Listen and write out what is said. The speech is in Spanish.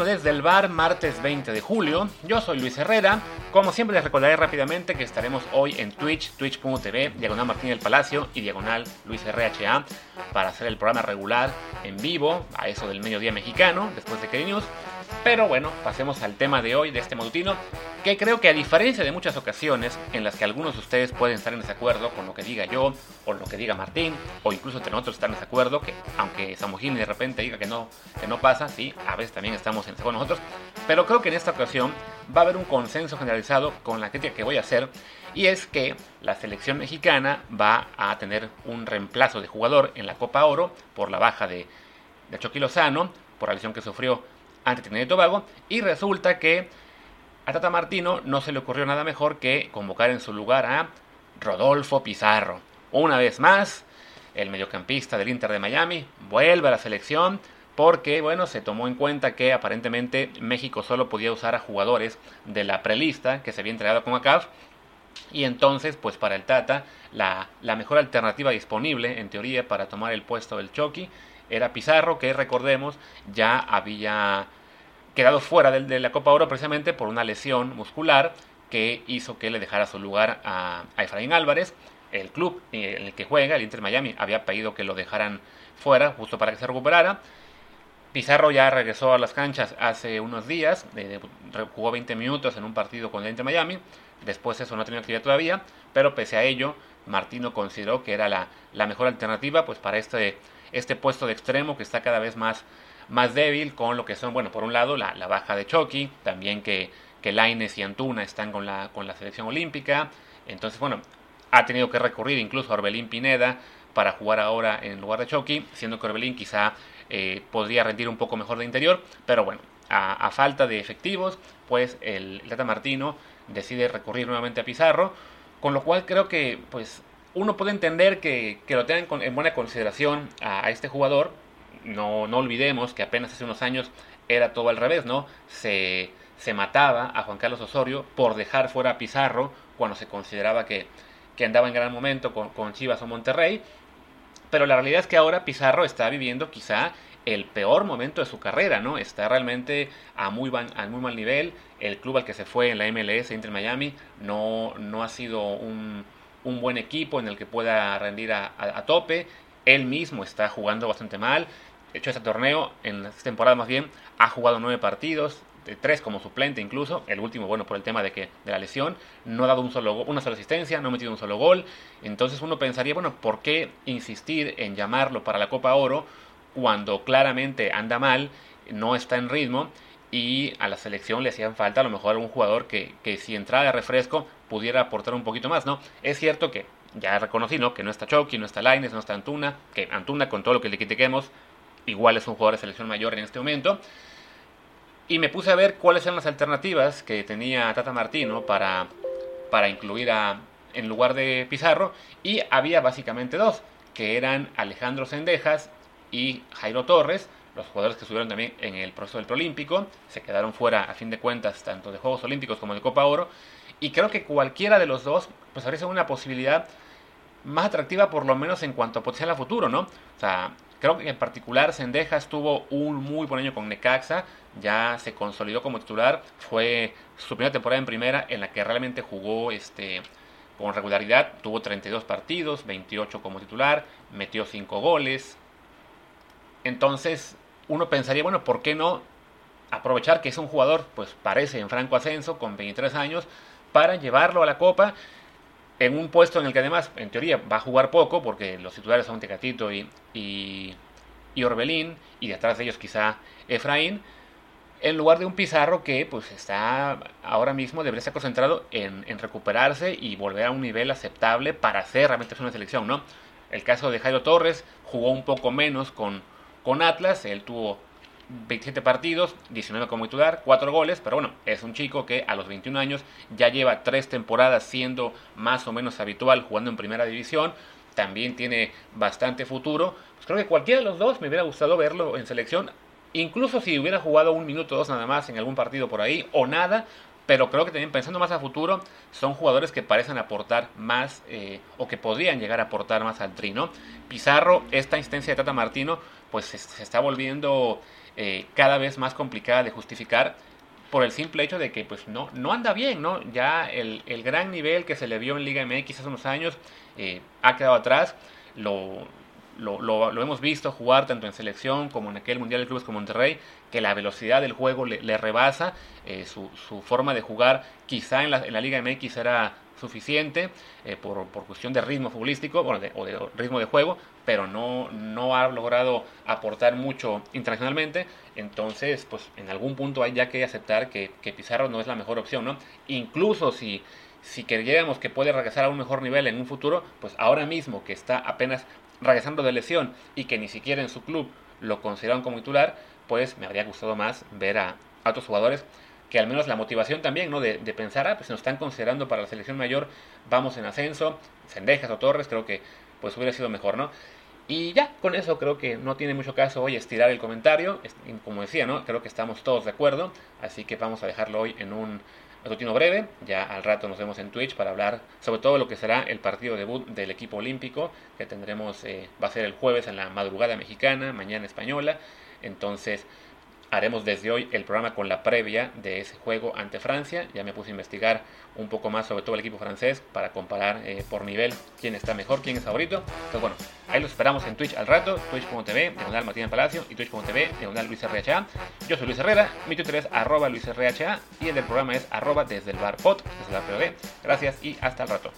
desde el bar, martes 20 de julio. Yo soy Luis Herrera. Como siempre les recordaré rápidamente que estaremos hoy en Twitch, twitch.tv, diagonal Martín del Palacio y diagonal Luis RHA para hacer el programa regular en vivo a eso del mediodía mexicano, después de que News. Pero bueno, pasemos al tema de hoy, de este matutino, que creo que a diferencia de muchas ocasiones en las que algunos de ustedes pueden estar en desacuerdo con lo que diga yo, o lo que diga Martín, o incluso entre nosotros estar en desacuerdo, que aunque Samogini de repente diga que no, que no pasa, sí, a veces también estamos en desacuerdo nosotros, pero creo que en esta ocasión va a haber un consenso generalizado con la crítica que voy a hacer, y es que la selección mexicana va a tener un reemplazo de jugador en la Copa Oro por la baja de, de Chucky Lozano, por la lesión que sufrió ante Trinidad y Tobago, y resulta que a Tata Martino no se le ocurrió nada mejor que convocar en su lugar a Rodolfo Pizarro. Una vez más, el mediocampista del Inter de Miami vuelve a la selección porque, bueno, se tomó en cuenta que aparentemente México solo podía usar a jugadores de la prelista que se había entregado con ACAF y entonces, pues para el Tata, la, la, mejor alternativa disponible, en teoría, para tomar el puesto del Chucky era Pizarro, que recordemos ya había quedado fuera de, la Copa Oro precisamente por una lesión muscular que hizo que le dejara su lugar a, a Efraín Álvarez. El club en el que juega, el Inter Miami, había pedido que lo dejaran fuera justo para que se recuperara. Pizarro ya regresó a las canchas hace unos días, eh, jugó 20 minutos en un partido con el Inter Miami, después eso no tenía actividad todavía, pero pese a ello, Martino consideró que era la, la mejor alternativa pues para este, este puesto de extremo que está cada vez más, más débil con lo que son, bueno, por un lado la, la baja de Chucky, también que, que Laines y Antuna están con la, con la selección olímpica, entonces bueno, ha tenido que recurrir incluso a Orbelín Pineda para jugar ahora en lugar de Chucky, siendo que Orbelín quizá eh, podría rendir un poco mejor de interior, pero bueno, a, falta de efectivos, pues el Tata Martino decide recurrir nuevamente a Pizarro, con lo cual creo que pues uno puede entender que, que lo tengan en buena consideración a este jugador. No, no, olvidemos que apenas hace unos años era todo al revés, ¿no? Se, se mataba a Juan Carlos Osorio por dejar fuera a Pizarro cuando se consideraba que, que andaba en gran momento con, con Chivas o Monterrey. Pero la realidad es que ahora Pizarro está viviendo quizá el peor momento de su carrera, ¿no? Está realmente a muy, van, a muy mal nivel. El club al que se fue en la MLS, Inter Miami, no, no ha sido un, un, buen equipo en el que pueda rendir a, a, a, tope. Él mismo está jugando bastante mal. De hecho, este torneo, en esta temporada más bien, ha jugado nueve partidos, tres como suplente incluso, el último, bueno, por el tema de que de la lesión, no ha dado un solo, una sola asistencia, no ha metido un solo gol. Entonces uno pensaría, bueno, ¿por qué insistir en llamarlo para la Copa Oro cuando claramente anda mal, no está en ritmo y a la selección le hacían falta a lo mejor un jugador que, que si entrara de refresco pudiera aportar un poquito más, ¿no? Es cierto que ya reconocí, ¿no? Que no está Chucky, no está Laines, no está Antuna, que Antuna con todo lo que le critiquemos, igual es un jugador de selección mayor en este momento. Y me puse a ver cuáles eran las alternativas que tenía Tata Martino para, para incluir a, en lugar de Pizarro. Y había básicamente dos, que eran Alejandro Sendejas y Jairo Torres, los jugadores que estuvieron también en el proceso del Prolímpico, se quedaron fuera a fin de cuentas tanto de Juegos Olímpicos como de Copa Oro. Y creo que cualquiera de los dos, pues parece una posibilidad más atractiva por lo menos en cuanto a potencial a futuro, ¿no? O sea, creo que en particular Sendejas tuvo un muy buen año con Necaxa, ya se consolidó como titular, fue su primera temporada en primera en la que realmente jugó este con regularidad, tuvo 32 partidos, 28 como titular, metió 5 goles. Entonces, uno pensaría, bueno, ¿por qué no aprovechar que es un jugador, pues parece en franco ascenso, con 23 años, para llevarlo a la Copa en un puesto en el que además, en teoría, va a jugar poco, porque los titulares son Tecatito y, y, y Orbelín, y detrás de ellos quizá Efraín, en lugar de un Pizarro que pues está ahora mismo debería estar concentrado en, recuperarse y volver a un nivel aceptable para hacer realmente una selección, ¿no? El caso de Jairo Torres jugó un poco menos con, con Atlas, él tuvo 27 partidos, 19 como titular, 4 goles, pero bueno, es un chico que a los 21 años ya lleva 3 temporadas siendo más o menos habitual jugando en primera división, también tiene bastante futuro, pues creo que cualquiera de los dos me hubiera gustado verlo en selección, incluso si hubiera jugado un minuto o dos nada más en algún partido por ahí, o nada, pero creo que también pensando más a futuro, son jugadores que parecen aportar más eh, o que podrían llegar a aportar más al trino. Pizarro, esta insistencia de Tata Martino, pues se, está volviendo eh, cada vez más complicada de justificar por el simple hecho de que pues no, no anda bien, ¿no? Ya el, el gran nivel que se le vio en Liga MX hace unos años eh, ha quedado atrás. Lo, lo, lo, hemos visto jugar tanto en selección como en aquel Mundial de Clubes como Monterrey, que la velocidad del juego le, rebasa, eh, su, su, forma de jugar quizá en la, en la Liga MX era suficiente eh, por, por, cuestión de ritmo futbolístico bueno, o de ritmo de juego, pero no, no ha logrado aportar mucho internacionalmente. Entonces, pues en algún punto hay ya que aceptar que, que Pizarro no es la mejor opción, ¿no? Incluso si, si creyéramos que puede regresar a un mejor nivel en un futuro, pues ahora mismo que está apenas regresando de lesión y que ni siquiera en su club lo consideraron como titular, pues me habría gustado más ver a, otros jugadores que al menos la motivación también, ¿no? De, pensar, ah, pues nos están considerando para la selección mayor, vamos en ascenso, Sendejas o Torres, creo que pues hubiera sido mejor, ¿no? Y ya, con eso creo que no tiene mucho caso hoy estirar el comentario, como decía, ¿no? Creo que estamos todos de acuerdo, así que vamos a dejarlo hoy en un matutino breve. Ya al rato nos vemos en Twitch para hablar sobre todo lo que será el partido debut del equipo olímpico que tendremos, eh, va a ser el jueves en la madrugada mexicana, mañana española. Entonces haremos desde hoy el programa con la previa de ese juego ante Francia. Ya me puse a investigar un poco más sobre todo el equipo francés para comparar eh, por nivel quién está mejor, quién es favorito. Entonces bueno, ahí los esperamos en Twitch al rato, twitch.tv, diagonal Martín Palacio y twitch.tv, diagonal Luis RHA. Yo soy Luis Herrera, mi Twitter es arroba Luis RHA y el del programa es arroba desde el bar pot, desde la POD. Gracias y hasta el rato.